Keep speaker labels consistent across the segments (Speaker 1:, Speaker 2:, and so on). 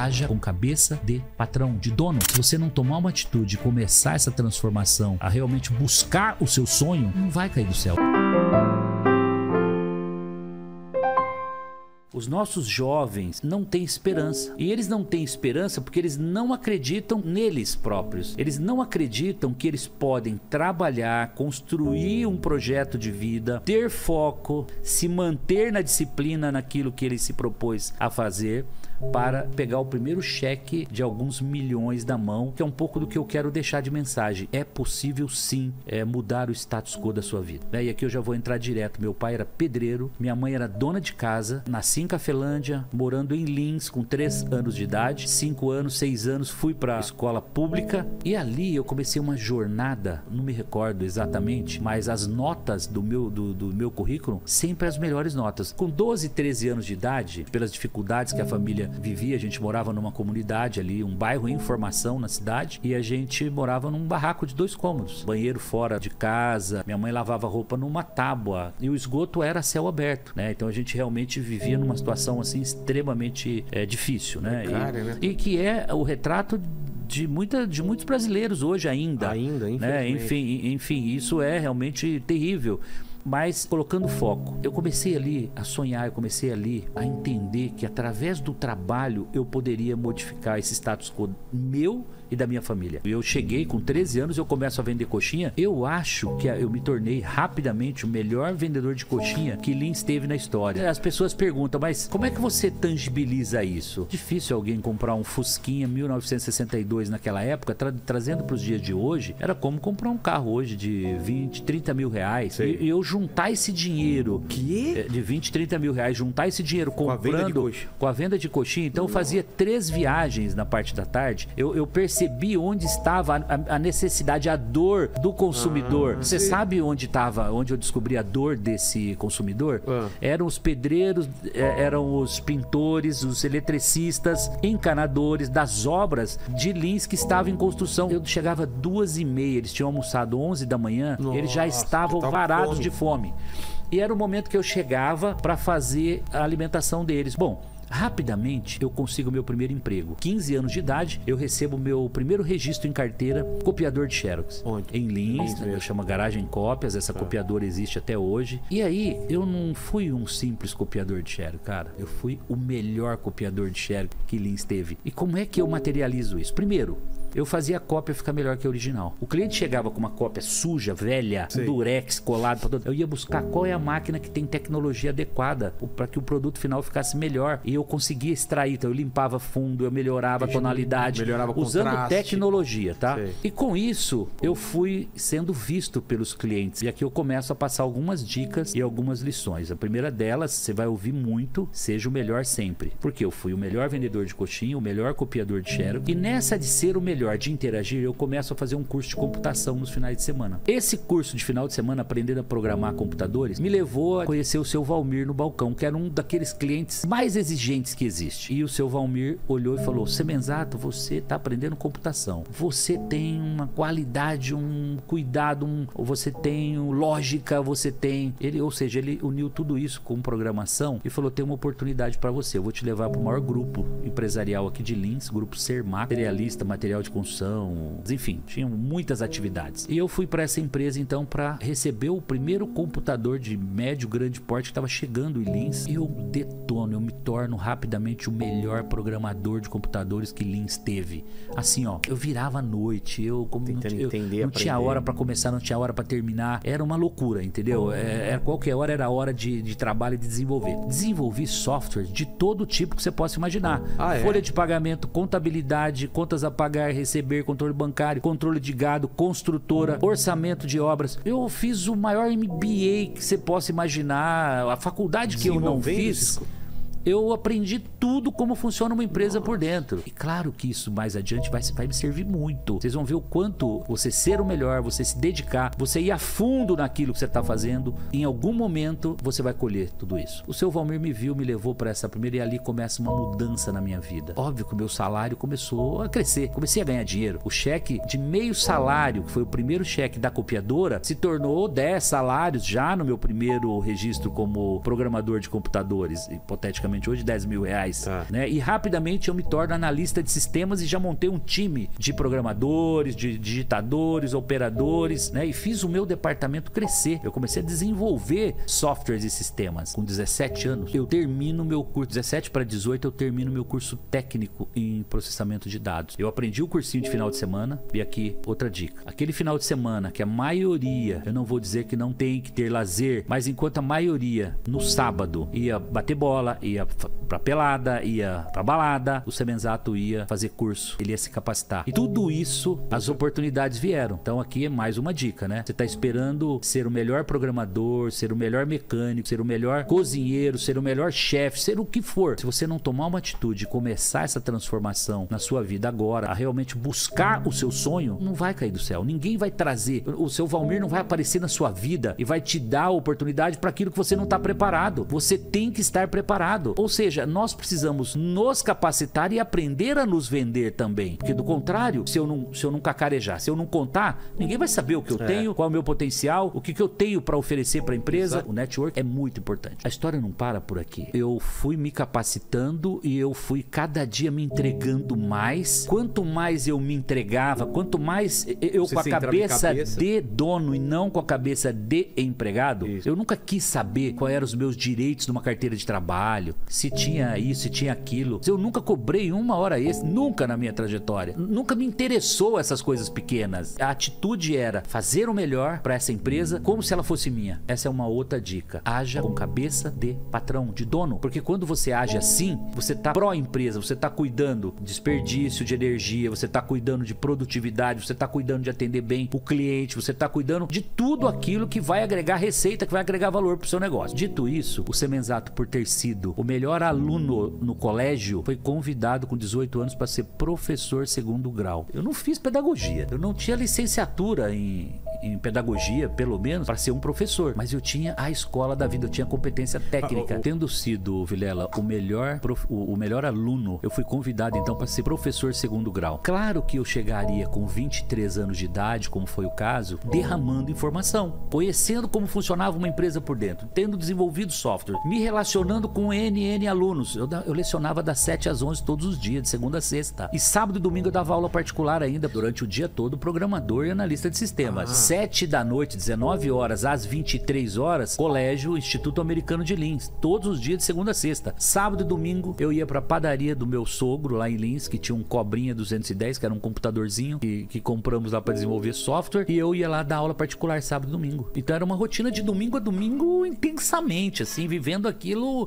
Speaker 1: haja com cabeça de patrão, de dono. Se você não tomar uma atitude começar essa transformação, a realmente buscar o seu sonho, não vai cair do céu. Os nossos jovens não têm esperança. E eles não têm esperança porque eles não acreditam neles próprios. Eles não acreditam que eles podem trabalhar, construir um projeto de vida, ter foco, se manter na disciplina naquilo que ele se propôs a fazer para pegar o primeiro cheque de alguns milhões da mão, que é um pouco do que eu quero deixar de mensagem. É possível sim é, mudar o status quo da sua vida. Né? E aqui eu já vou entrar direto. Meu pai era pedreiro, minha mãe era dona de casa, nasci em Cafelândia, morando em Lins com 3 anos de idade, 5 anos, 6 anos, fui para escola pública e ali eu comecei uma jornada, não me recordo exatamente, mas as notas do meu, do, do meu currículo, sempre as melhores notas. Com 12, 13 anos de idade, pelas dificuldades que a família vivia, a gente morava numa comunidade ali, um bairro em formação na cidade, e a gente morava num barraco de dois cômodos, banheiro fora de casa, minha mãe lavava roupa numa tábua e o esgoto era céu aberto, né? Então a gente realmente vivia numa situação assim extremamente é, difícil, né?
Speaker 2: Cara,
Speaker 1: e,
Speaker 2: né?
Speaker 1: e que é o retrato de, muita, de muitos brasileiros hoje ainda.
Speaker 2: Ainda,
Speaker 1: né? Enfim, enfim, isso é realmente terrível. Mas colocando foco, eu comecei ali a sonhar, eu comecei ali a entender que através do trabalho eu poderia modificar esse status quo meu e da minha família. Eu cheguei com 13 anos, eu começo a vender coxinha. Eu acho que eu me tornei rapidamente o melhor vendedor de coxinha que Lins teve na história. As pessoas perguntam, mas como é que você tangibiliza isso? Difícil alguém comprar um Fusquinha 1962 naquela época, tra trazendo para os dias de hoje, era como comprar um carro hoje de 20, 30 mil reais. E eu juntar esse dinheiro
Speaker 2: Que?
Speaker 1: é, de 20, 30 mil reais, juntar esse dinheiro
Speaker 2: Com a
Speaker 1: comprando
Speaker 2: venda de coxa.
Speaker 1: com a venda de coxinha. Então eu fazia três viagens na parte da tarde. Eu, eu percebi onde estava a, a- necessidade, a dor do consumidor.
Speaker 2: Ah,
Speaker 1: Você
Speaker 2: sim.
Speaker 1: sabe onde estava, onde eu descobri a dor desse consumidor?
Speaker 2: Ah.
Speaker 1: Eram os pedreiros, é, eram os pintores, os eletricistas, encanadores das obras de Lins que estavam em construção. Eu chegava duas e meia, eles tinham almoçado 11 da manhã, eles já
Speaker 2: Nossa,
Speaker 1: estavam
Speaker 2: tava
Speaker 1: varados de fome. E era o momento que eu chegava para fazer a alimentação deles. Bom, rapidamente eu consigo meu primeiro emprego. 15 anos de idade, eu recebo meu primeiro registro em carteira, copiador de Xerox.
Speaker 2: Onde?
Speaker 1: Em Lins,
Speaker 2: Lins
Speaker 1: né,
Speaker 2: mesmo.
Speaker 1: chama Garagem Cópias, essa copiadora existe até hoje. E aí, eu não fui um simples copiador de Xerox, cara. Eu fui o melhor copiador de Xerox que Lins teve. E como é que eu materializo isso? Primeiro, eu fazia a cópia ficar melhor que a original. O cliente chegava com uma cópia suja, velha,
Speaker 2: Sei.
Speaker 1: durex colado todo. Eu ia buscar qual é a máquina que tem tecnologia adequada para que o produto final ficasse melhor. E eu conseguia extrair. Então eu limpava fundo, eu melhorava a tonalidade,
Speaker 2: Melhorava
Speaker 1: usando
Speaker 2: contraste.
Speaker 1: tecnologia, tá?
Speaker 2: Sei.
Speaker 1: E com isso, eu fui sendo visto pelos clientes. E aqui eu começo a passar algumas dicas e algumas lições. A primeira delas, você vai ouvir muito, seja o melhor sempre. Porque eu fui o melhor vendedor de coxinha, o melhor copiador de Xerox. E nessa de ser o melhor, de interagir, eu começo a fazer um curso de computação nos finais de semana. Esse curso de final de semana, aprendendo a programar computadores, me levou a conhecer o seu Valmir no balcão, que era um daqueles clientes mais exigentes que existe. E o seu Valmir olhou e falou: Semenzato, você está aprendendo computação. Você tem uma qualidade, um cuidado, um, você tem lógica, você tem. Ele, ou seja, ele uniu tudo isso com programação e falou: tem uma oportunidade para você. Eu vou te levar para o maior grupo empresarial aqui de Lins, grupo Sermac, materialista, material de construção, enfim, tinham muitas atividades. E eu fui para essa empresa então para receber o primeiro computador de médio grande porte que estava chegando em Lins. Eu detono, eu me torno rapidamente o melhor programador de computadores que Lins teve. Assim, ó, eu virava à noite, eu como não,
Speaker 2: Tentando
Speaker 1: eu-
Speaker 2: entender,
Speaker 1: não tinha hora para começar, não tinha hora para terminar. Era uma loucura, entendeu? É, era qualquer hora era hora de, de trabalho e de desenvolver. Desenvolvi software de todo tipo que você possa imaginar.
Speaker 2: Ah, é?
Speaker 1: Folha de pagamento, contabilidade, contas a pagar, receber, controle bancário, controle de gado, construtora, orçamento de obras. Eu fiz o maior MBA que você possa imaginar, a faculdade que eu não fiz.
Speaker 2: co-
Speaker 1: Eu aprendi tudo como funciona uma empresa por dentro. E claro que isso mais adiante vai, vai me servir muito. Vocês vão ver o quanto você ser o melhor, você se dedicar, você ir a fundo naquilo que você está fazendo. Em algum momento você vai colher tudo isso. O seu Valmir me viu, me levou para essa primeira e ali começa uma mudança na minha vida. Óbvio que o meu salário começou a crescer, comecei a ganhar dinheiro. O cheque de meio salário, que foi o primeiro cheque da copiadora, se tornou 10 salários já no meu primeiro registro como programador de computadores, hipoteticamente justamente hoje, 10 mil reais. Tá. Né? E rapidamente eu me torno analista de sistemas e já montei um time de programadores, de digitadores, operadores, né? E fiz o meu departamento crescer. Eu comecei a desenvolver softwares e sistemas. Com 17 anos, eu termino meu curso, 17 para 18, eu termino meu curso técnico em processamento de dados. Eu aprendi o cursinho de final de semana, e aqui outra dica. Aquele final de semana que a maioria, eu não vou dizer que não tem que ter lazer, mas enquanto a maioria no sábado ia bater bola, ia pra pelada, ia pra balada, o Semenzato ia fazer curso, ele ia se capacitar. E tudo isso, as oportunidades vieram. Então aqui é mais uma dica, né? Você tá esperando ser o melhor programador, ser o melhor mecânico, ser o melhor cozinheiro, ser o melhor chefe, ser o que for. Se você não tomar uma atitude e começar essa transformação na sua vida agora, a realmente buscar o seu sonho, não vai cair do céu. Ninguém vai trazer, o seu Valmir não vai aparecer na sua vida e vai te dar a oportunidade para aquilo que você não está preparado. Você tem que estar preparado. Ou seja, nós precisamos nos capacitar e aprender a nos vender também. Porque do contrário, se eu não, se eu não cacarejar, se eu não contar, ninguém vai saber o que eu é. tenho, qual é o meu potencial, o que, que eu tenho para oferecer para a empresa. Exato. O network é muito importante. A história não para por aqui. Eu fui me capacitando e eu fui cada dia me entregando mais. Quanto mais eu me entregava, quanto mais eu Você com a cabeça, cabeça, de dono e não com a cabeça de empregado, isso. eu nunca quis saber quais eram os meus direitos numa carteira de trabalho, se tinha isso, se tinha aquilo. Eu nunca cobrei uma hora extra, nunca na minha trajetória. Nunca me interessou essas coisas pequenas. A atitude era fazer o melhor para essa empresa como se ela fosse minha. Essa é uma outra dica. Haja com cabeça de patrão, de dono, porque quando você age assim, você tá pró empresa, você tá cuidando de desperdício de energia, você tá cuidando de produtividade, você tá cuidando de atender bem o cliente, você tá cuidando de tudo aquilo que vai agregar receita, que vai agregar valor pro seu negócio. Dito isso, o Semenzato, por ter sido o melhor aluno no colégio, foi convidado com 18 anos para ser professor segundo grau. Eu não fiz pedagogia, eu não tinha licenciatura em, em pedagogia, pelo menos, para ser um professor, mas eu tinha a escola da vida, eu tinha competência técnica. Tendo sido, Vilela, o melhor, prof, o, o melhor aluno, eu fui convidado então para ser professor segundo grau. Claro que eu chegaria com 23 anos de idade, como foi o caso, derramando informação, conhecendo como funcionava uma empresa por dentro, tendo desenvolvido software, me relacionando com Alunos. Eu, eu lecionava das 7 às 11 todos os dias, de segunda a sexta. E sábado e domingo eu dava aula particular ainda, durante o dia todo, programador e analista de sistemas. Ah. 7 da noite, 19 horas às 23 horas, colégio Instituto Americano de Lins, todos os dias de segunda a sexta. Sábado e domingo eu ia pra padaria do meu sogro lá em Lins, que tinha um Cobrinha 210, que era um computadorzinho que, que compramos lá para desenvolver software, e eu ia lá dar aula particular sábado e domingo. Então era uma rotina de domingo a domingo intensamente, assim, vivendo aquilo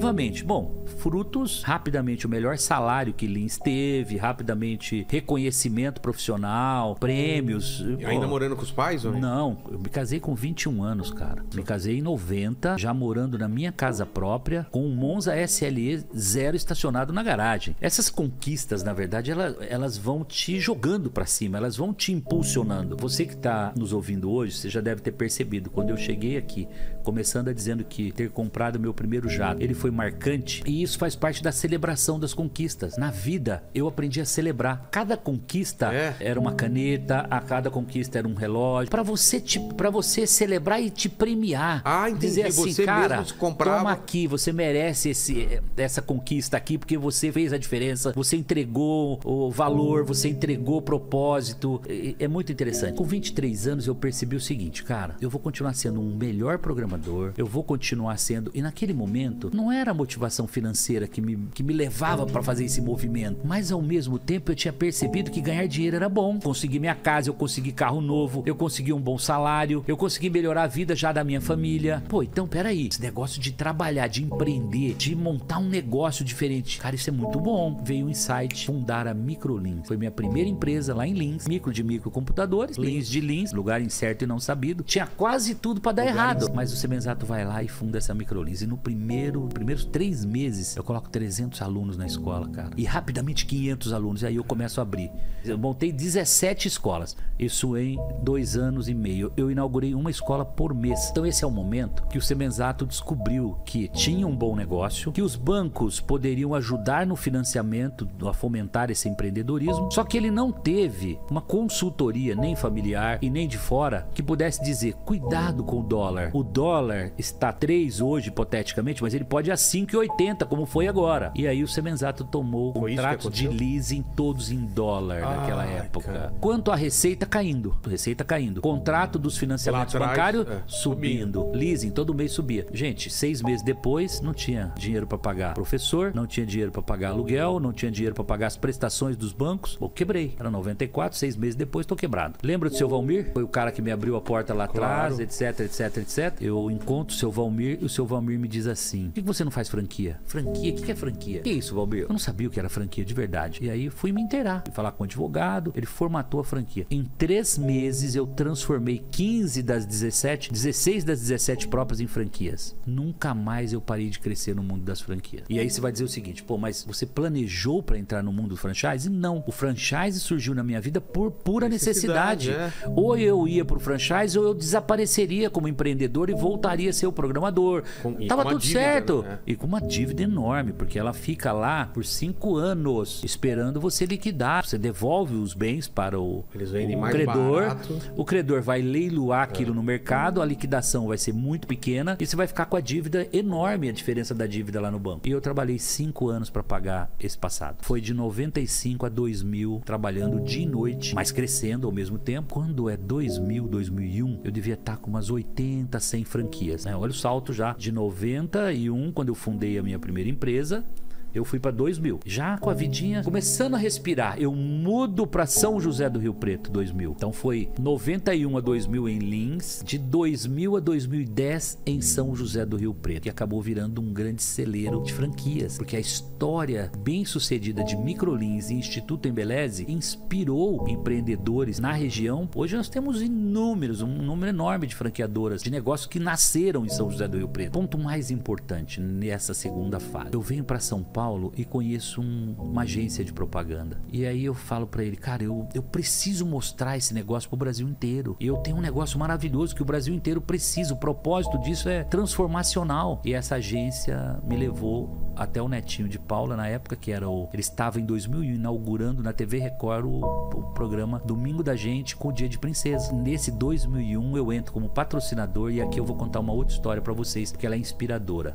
Speaker 1: explosivamente. Bom, frutos, rapidamente o melhor salário que Lins teve, rapidamente reconhecimento profissional, prêmios.
Speaker 2: E ainda morando com os pais? Ou
Speaker 1: não? eu me casei com 21 anos, cara. Me casei em 90, já morando na minha casa própria, com um Monza SLE zero estacionado na garagem. Essas conquistas, na verdade, elas, elas vão te jogando para cima, elas vão te impulsionando. Você que está nos ouvindo hoje, você já deve ter percebido, quando eu cheguei aqui, começando a dizendo que ter comprado meu primeiro jato, ele foi marcante, e isso faz parte da celebração das conquistas. Na vida, eu aprendi a celebrar. Cada conquista é. era uma caneta, a cada conquista era um relógio, para você para você celebrar e te premiar.
Speaker 2: Ah, entendi. Dizer assim, você cara,
Speaker 1: toma aqui, você merece esse, essa conquista aqui porque você fez a diferença, você entregou o valor, você entregou propósito. É, é muito interessante. Com 23 anos eu percebi o seguinte, cara, eu vou continuar sendo um melhor programador, eu vou continuar sendo. E naquele momento, não era a motivação financeira que me, que me levava para fazer esse movimento, mas ao mesmo tempo eu tinha percebido que ganhar dinheiro era bom. Consegui minha casa, eu consegui carro novo, eu consegui um bom salário, eu consegui melhorar a vida já da minha família. Pô, então peraí, esse negócio de trabalhar, de empreender, de montar um negócio diferente, cara, isso é muito bom. Veio um insight, fundar a Microlins. Foi minha primeira empresa lá em Lins, micro de microcomputadores, Lins de Lins, lugar incerto e não sabido. Tinha quase tudo para dar errado, mas o Semenzato vai lá e funda essa Microlins. E no primeiro, primeiros três meses, eu coloco 300 alunos na escola, cara. E rapidamente 500 alunos. E aí eu começo a abrir. Eu montei 17 escolas. Isso em dois anos e meio. Eu inaugurei uma escola por mês. Então esse é o momento que o Semenzato descobriu que tinha um bom negócio, que os bancos poderiam ajudar no financiamento a fomentar esse empreendedorismo, só que ele não teve uma consultoria nem familiar e nem de fora que pudesse dizer cuidado com o dólar. O dólar dólar está 3 hoje, hipoteticamente, mas ele pode ir a 5,80, como foi agora. E aí o Semenzato tomou contratos de leasing todos em dólar ah, naquela época. Cara. Quanto à receita caindo, receita caindo. Contrato dos financiamentos bancários é, subindo. subindo. Leasing todo mês subia. Gente, seis meses depois não tinha dinheiro para pagar professor, não tinha dinheiro para pagar aluguel, não tinha dinheiro para pagar as prestações dos bancos. Eu quebrei. Era 94, seis meses depois tô quebrado. Lembra do seu Valmir? Foi o cara que me abriu a porta lá claro. atrás, etc, etc, etc. Eu encontro o seu Valmir e o seu Valmir me diz assim: por que você não faz franquia? Franquia? O que é franquia? Que é isso, Valmir? Eu não sabia o que era franquia de verdade. E aí fui me inteirar, fui falar com o advogado, ele formatou a franquia. Em três meses eu transformei 15 das 17, 16 das 17 próprias em franquias. Nunca mais eu parei de crescer no mundo das franquias. E aí você vai dizer o seguinte: pô, mas você planejou para entrar no mundo do franchise? Não. O franchise surgiu na minha vida por pura necessidade. necessidade. É. Ou eu ia pro franchise ou eu desapareceria como empreendedor e voltaria a ser o programador. Com, Tava tudo dívida, certo. Né? E com uma dívida enorme, porque ela fica lá por cinco anos esperando você liquidar. Você devolve os bens para o, o credor. Barato. O credor vai leiloar aquilo é. no mercado, a liquidação vai ser muito pequena e você vai ficar com a dívida enorme, a diferença da dívida lá no banco. E eu trabalhei cinco anos para pagar esse passado. Foi de 95 a 2000 trabalhando dia e noite, mas crescendo ao mesmo tempo. Quando é 2000, 2001, eu devia estar com umas 80, 100 franquias. Né? Olha o salto já de 91, quando eu fundei a minha primeira empresa, eu fui para 2000. Já com a vidinha começando a respirar, eu mudo para São José do Rio Preto 2000. Então foi 91 a 2000 em Lins, de 2000 a 2010 em São José do Rio Preto, e acabou virando um grande celeiro de franquias, porque a história bem-sucedida de Microlins e Instituto Embeleze inspirou empreendedores na região. Hoje nós temos inúmeros, um número enorme de franqueadoras de negócios que nasceram em São José do Rio Preto. Ponto mais importante nessa segunda fase. Eu venho para São Paulo Paulo e conheço um, uma agência de propaganda. E aí eu falo para ele, cara, eu, eu preciso mostrar esse negócio pro Brasil inteiro. E eu tenho um negócio maravilhoso que o Brasil inteiro precisa. O propósito disso é transformacional. E essa agência me levou até o netinho de Paula na época que era o ele estava em 2001 inaugurando na TV Record o, o programa Domingo da Gente com o Dia de Princesa. Nesse 2001 eu entro como patrocinador e aqui eu vou contar uma outra história para vocês que ela é inspiradora.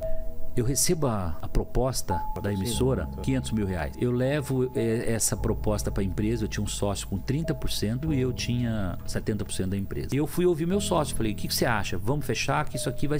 Speaker 1: Eu recebo a, a proposta da emissora, 500 mil reais. Eu levo é, essa proposta para a empresa, eu tinha um sócio com 30% e eu tinha 70% da empresa. E eu fui ouvir meu sócio, falei, o que, que, você acha? Vamos fechar que isso aqui vai...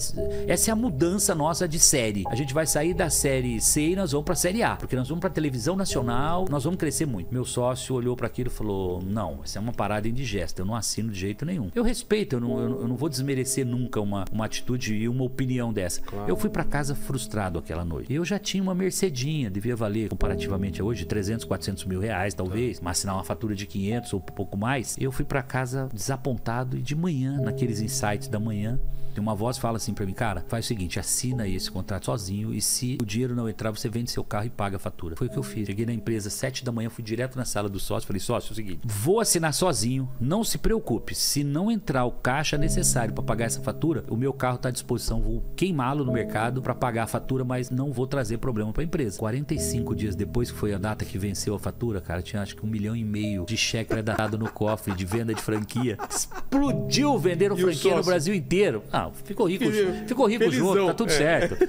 Speaker 1: Essa é a mudança nossa de série. A gente vai sair da série C e nós vamos para a série A, porque nós vamos para televisão nacional, nós vamos crescer muito. Meu sócio olhou para aquilo e falou, não, isso é uma parada indigesta, eu não assino de jeito nenhum. Eu respeito, eu não, eu não vou desmerecer nunca uma, uma atitude e uma opinião dessa. Claro. Eu fui para casa frustrado frustrado aquela noite. Eu já tinha uma Mercedinha, devia valer comparativamente a hoje 300, 400 mil reais, talvez, mas assinar uma fatura de 500 ou pouco mais. Eu fui para casa desapontado e de manhã, naqueles insights da manhã, uma voz fala assim para mim, cara, faz o seguinte, assina esse contrato sozinho e se o dinheiro não entrar, você vende seu carro e paga a fatura. Foi o que eu fiz. Cheguei na empresa sete da manhã, fui direto na sala do sócio, falei, sócio, é o seguinte, vou assinar sozinho, não se preocupe, se não entrar o caixa necessário para pagar essa fatura, o meu carro está à disposição, vou queimá-lo no mercado para pagar a fatura, mas não vou trazer problema para a empresa. 45 dias depois que foi a data que venceu a fatura, cara, tinha acho que um milhão e meio de cheque predado no cofre de venda de franquia. Explodiu vendendo franquia no Brasil inteiro. Ah, ficou rico, ficou rico Felizão, junto, tá tudo é. certo.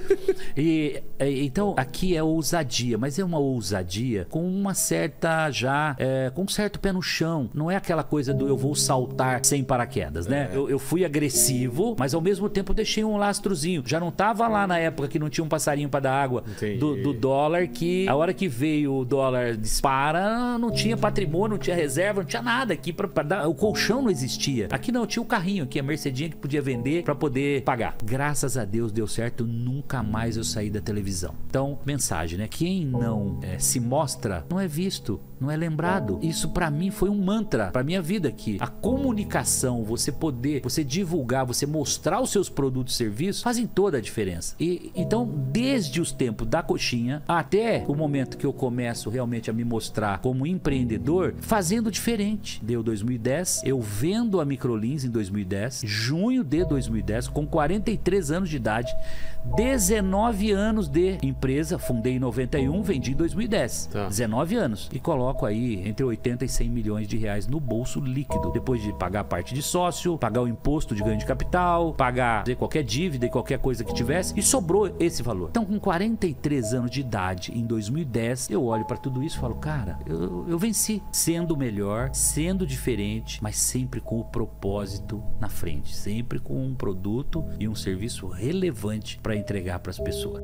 Speaker 1: E, é, então, aqui é ousadia, mas é uma ousadia com uma certa já, é, com um certo pé no chão. Não é aquela coisa do eu vou saltar sem paraquedas, né? É. Eu, eu, fui agressivo, mas ao mesmo tempo deixei um lastrozinho. Já não tava lá na época que não tinha um passarinho para dar água do, do, dólar, que a hora que veio o dólar dispara, não tinha patrimônio, não tinha reserva, não tinha nada aqui para dar. O colchão não existia. Aqui não, tinha o carrinho aqui, a Mercedinha que podia vender para poder poder pagar. Graças a Deus deu certo, nunca mais eu saí da televisão. Então, mensagem, né? Quem não é, se mostra não é visto, não é lembrado. Isso para mim foi um mantra para minha vida aqui. A comunicação, você poder, você divulgar, você mostrar os seus produtos e serviços fazem toda a diferença. E então, desde os tempos da coxinha até o momento que eu começo realmente a me mostrar como empreendedor, fazendo diferente. Deu 2010, eu vendo a Microlins em 2010, junho de 2010 com 43 anos de idade, 19 anos de empresa, fundei em 91, vendi em 2010. Tá. 19 anos. E coloco aí entre 80 e 100 milhões de reais no bolso líquido. Depois de pagar a parte de sócio, pagar o imposto de ganho de capital, pagar qualquer dívida e qualquer coisa que tivesse. E sobrou esse valor. Então, com 43 anos de idade, em 2010, eu olho para tudo isso e falo, cara, eu, eu venci. Sendo melhor, sendo diferente, mas sempre com o propósito na frente. Sempre com um produto e um serviço relevante para entregar para as pessoas.